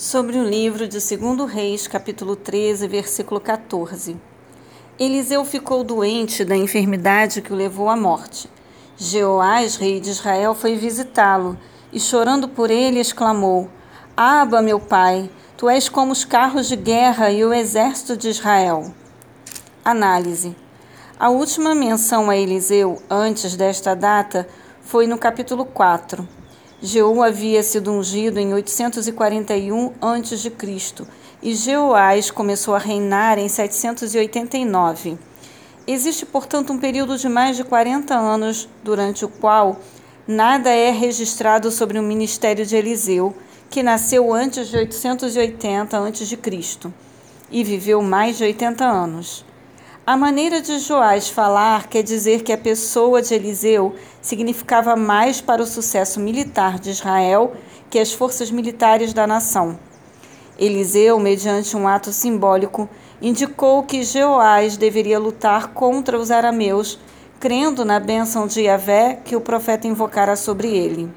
Sobre o livro de 2 Reis, capítulo 13, versículo 14. Eliseu ficou doente da enfermidade que o levou à morte. Jeoás, rei de Israel, foi visitá-lo e, chorando por ele, exclamou: Aba, meu pai, tu és como os carros de guerra e o exército de Israel. Análise. A última menção a Eliseu, antes desta data, foi no capítulo 4. Jeú havia sido ungido em 841 a.C. e Jeoás começou a reinar em 789. Existe, portanto, um período de mais de 40 anos durante o qual nada é registrado sobre o ministério de Eliseu, que nasceu antes de 880 a.C. e viveu mais de 80 anos. A maneira de Joás falar quer dizer que a pessoa de Eliseu significava mais para o sucesso militar de Israel que as forças militares da nação. Eliseu, mediante um ato simbólico, indicou que Joás deveria lutar contra os arameus, crendo na bênção de Yahvé que o profeta invocara sobre ele.